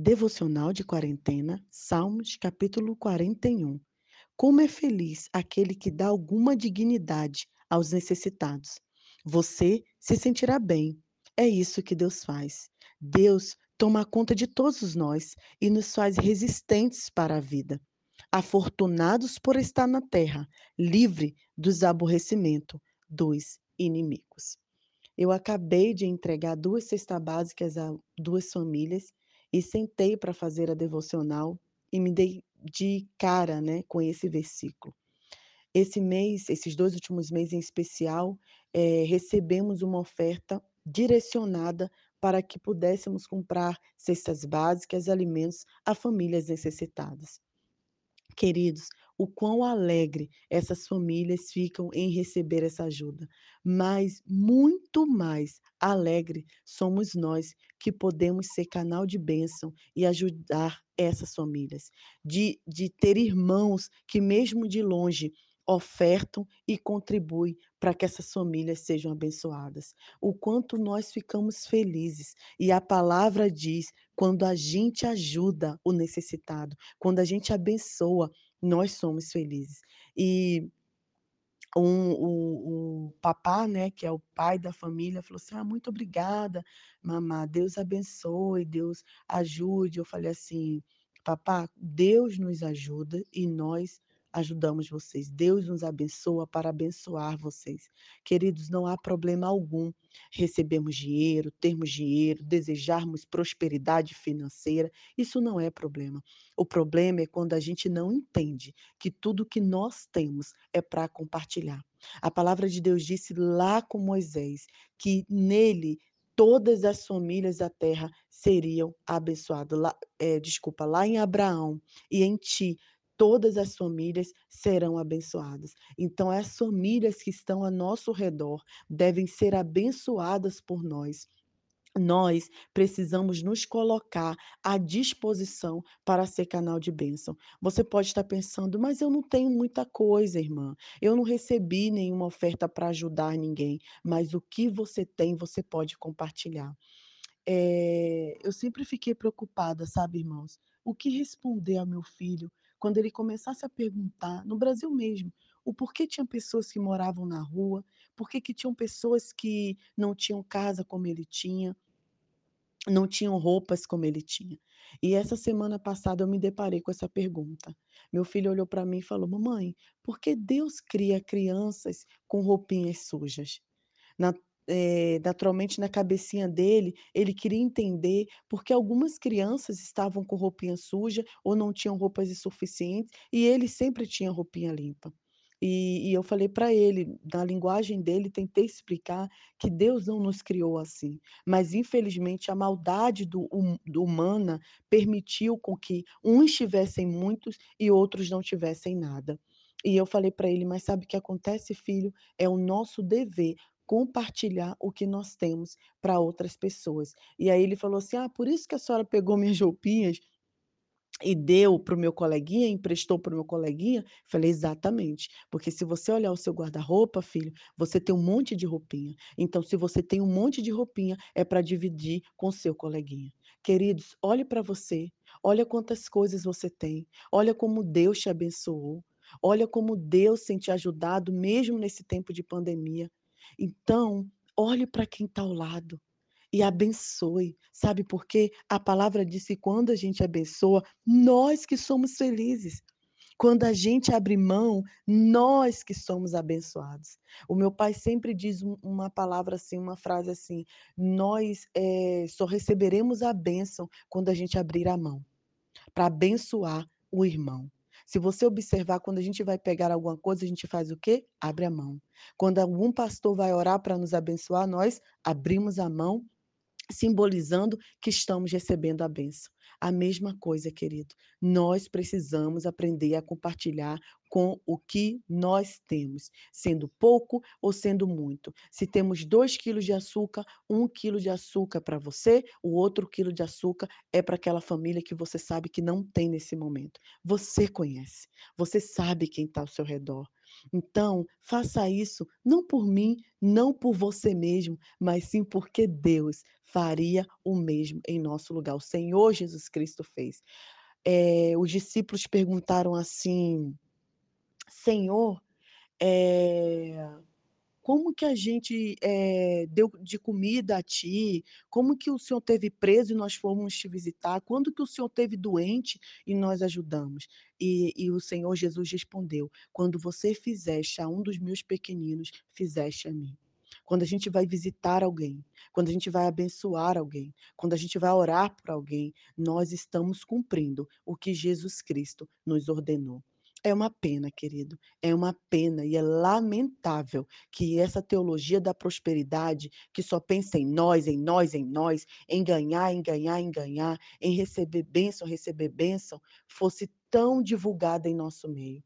Devocional de quarentena, Salmos, capítulo 41. Como é feliz aquele que dá alguma dignidade aos necessitados. Você se sentirá bem. É isso que Deus faz. Deus toma conta de todos nós e nos faz resistentes para a vida. Afortunados por estar na terra, livre dos aborrecimentos dos inimigos. Eu acabei de entregar duas cestas básicas a duas famílias e sentei para fazer a devocional e me dei de cara, né, com esse versículo. Esse mês, esses dois últimos meses em especial, eh, recebemos uma oferta direcionada para que pudéssemos comprar cestas básicas, alimentos a famílias necessitadas. Queridos, o quão alegre essas famílias ficam em receber essa ajuda, mas muito mais alegre somos nós que podemos ser canal de bênção e ajudar essas famílias, de, de ter irmãos que, mesmo de longe, ofertam e contribuem para que essas famílias sejam abençoadas. O quanto nós ficamos felizes. E a palavra diz: quando a gente ajuda o necessitado, quando a gente abençoa, nós somos felizes. E um, o, o papá, né, que é o pai da família, falou assim: Ah, muito obrigada, mamá. Deus abençoe, Deus ajude. Eu falei assim: Papá, Deus nos ajuda e nós ajudamos vocês. Deus nos abençoa para abençoar vocês. Queridos, não há problema algum recebermos dinheiro, termos dinheiro, desejarmos prosperidade financeira. Isso não é problema. O problema é quando a gente não entende que tudo que nós temos é para compartilhar. A palavra de Deus disse lá com Moisés que nele todas as famílias da terra seriam abençoadas. Lá, é, desculpa, lá em Abraão e em ti todas as famílias serão abençoadas. Então, as famílias que estão a nosso redor devem ser abençoadas por nós. Nós precisamos nos colocar à disposição para ser canal de bênção. Você pode estar pensando, mas eu não tenho muita coisa, irmã. Eu não recebi nenhuma oferta para ajudar ninguém. Mas o que você tem, você pode compartilhar. É, eu sempre fiquei preocupada, sabe, irmãos? O que responder ao meu filho quando ele começasse a perguntar, no Brasil mesmo, o porquê tinha pessoas que moravam na rua, porquê que tinham pessoas que não tinham casa como ele tinha, não tinham roupas como ele tinha. E essa semana passada eu me deparei com essa pergunta. Meu filho olhou para mim e falou: Mamãe, por que Deus cria crianças com roupinhas sujas? Na eh, naturalmente na cabecinha dele, ele queria entender porque algumas crianças estavam com roupinha suja ou não tinham roupas suficientes e ele sempre tinha roupinha limpa. E e eu falei para ele, na linguagem dele, tentei explicar que Deus não nos criou assim, mas infelizmente a maldade do hum do humana permitiu com que uns tivessem muitos e outros não tivessem nada. E eu falei para ele: "Mas sabe o que acontece filho? É o nosso dever compartilhar o que nós temos para outras pessoas". E aí ele falou assim: "Ah, por isso que a senhora pegou minhas roupinhas e deu para o meu coleguinha, emprestou para o meu coleguinha?" Falei: "Exatamente, porque se você olhar o seu guarda-roupa, filho, você tem um monte de roupinha. Então, se você tem um monte de roupinha, é para dividir com seu coleguinha". Queridos, olhe para você, olha quantas coisas você tem, olha como Deus te abençoou, olha como Deus tem te ajudado mesmo nesse tempo de pandemia. Então, olhe para quem está ao lado e abençoe. Sabe por quê? A palavra diz que quando a gente abençoa, nós que somos felizes. Quando a gente abre mão, nós que somos abençoados. O meu pai sempre diz um- uma palavra assim, uma frase assim: nós eh, só receberemos a bênção quando a gente abrir a mão para abençoar o irmão. Se você observar, quando a gente vai pegar alguma coisa, a gente faz o quê? Abre a mão. Quando algum pastor vai orar para nos abençoar, nós abrimos a mão simbolizando que estamos recebendo a bênção. A mesma coisa, querido. Nós precisamos aprender a compartilhar com o que nós temos, sendo pouco ou sendo muito. Se temos 2 quilos de açúcar, um quilo de açúcar para você, o outro quilo de açúcar é para aquela família que você sabe que não tem nesse momento. Você conhece, você sabe quem está ao seu redor. Então, faça isso não por mim, não por você mesmo, mas sim porque Deus faria o mesmo em nosso lugar. O Senhor Jesus Cristo fez. Eh, os discípulos perguntaram assim: "Senhor, eh, como que a gente, eh, deu de comida a ti? Como que o senhor esteve preso e nós fomos te visitar? Quando que o senhor esteve doente e nós ajudamos?" E e o Senhor Jesus respondeu: "Quando você fizeste a um dos meus pequeninos, fizeste a mim." Quando a gente vai visitar alguém, quando a gente vai abençoar alguém, quando a gente vai orar por alguém, nós estamos cumprindo o que Jesus Cristo nos ordenou. É uma pena, querido, é uma pena e é lamentável que essa teologia da prosperidade, que só pensa em nós, em nós, em nós, em ganhar, em ganhar, em ganhar, em receber bênção, receber bênção, fosse tão divulgada em nosso meio,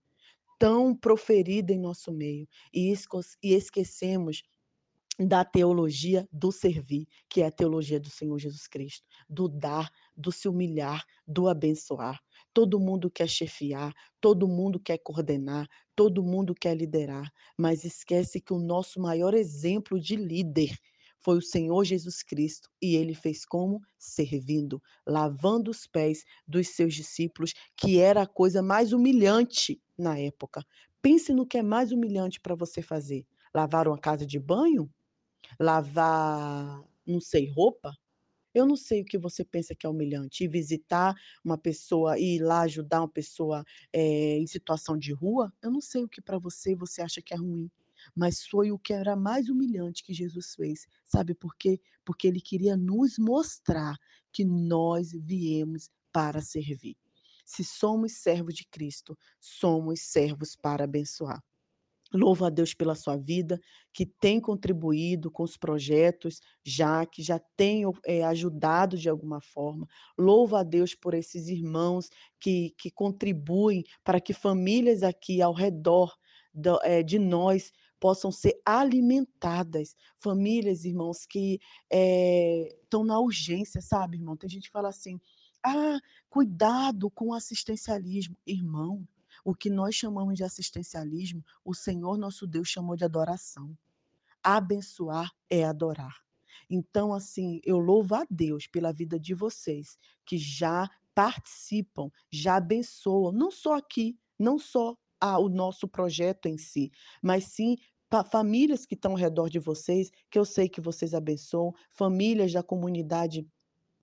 tão proferida em nosso meio, e e esquecemos da teologia do servir, que é a teologia do Senhor Jesus Cristo, do dar, do se humilhar, do abençoar. Todo mundo quer chefiar, todo mundo quer coordenar, todo mundo quer liderar, mas esquece que o nosso maior exemplo de líder foi o Senhor Jesus Cristo, e ele fez como? Servindo, lavando os pés dos seus discípulos, que era a coisa mais humilhante na época. Pense no que é mais humilhante para você fazer: lavar uma casa de banho? Lavar, não sei, roupa? Eu não sei o que você pensa que é humilhante, ir visitar uma pessoa, ir lá ajudar uma pessoa, eh, em situação de rua? Eu não sei o que para você, você acha que é ruim, mas foi o que era mais humilhante que Jesus fez. Sabe por quê? Porque ele queria nos mostrar que nós viemos para servir. Se somos servos de Cristo, somos servos para abençoar. Louvo a Deus pela sua vida, que tem contribuído com os projetos já, que já tem o eh, ajudado de alguma forma. Louvo a Deus por esses irmãos que que contribuem para que famílias aqui ao redor do eh, de nós possam ser alimentadas. Famílias, irmãos, que, eh, estão na urgência, sabe, irmão. Tem gente que fala assim: "Ah, cuidado com o assistencialismo." Irmão, o que nós chamamos de assistencialismo, o Senhor nosso Deus chamou de adoração. Abençoar é adorar. Então, assim, eu louvo a Deus pela vida de vocês, que já participam, já abençoam, não só aqui, não só a o nosso projeto em si, mas sim famílias que estão ao redor de vocês, que eu sei que vocês abençoam, famílias da comunidade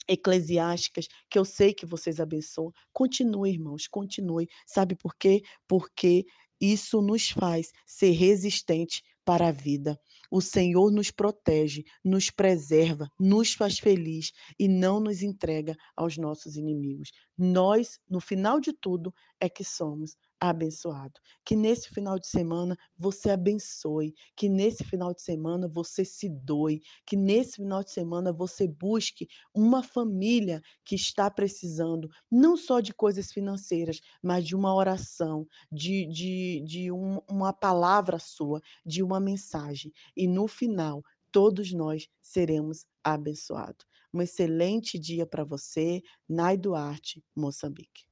eclesiásticas, que eu sei que vocês abençoam. Continue, irmãos, continue. Sabe por quê? Porque isso nos faz ser resistente para a vida. O Senhor nos protege, nos preserva, nos faz feliz e não nos entrega aos nossos inimigos. Nós, no final de tudo, é que somos abençoado. Que nesse final de semana você abençoe, que nesse final de semana você se doe, que nesse final de semana você busque uma família que está precisando, não só de coisas financeiras, mas de uma oração, de de de um uma palavra sua, de uma mensagem. E no final, todos nós seremos abençoado. Um excelente dia para você. Nai Duarte, Moçambique.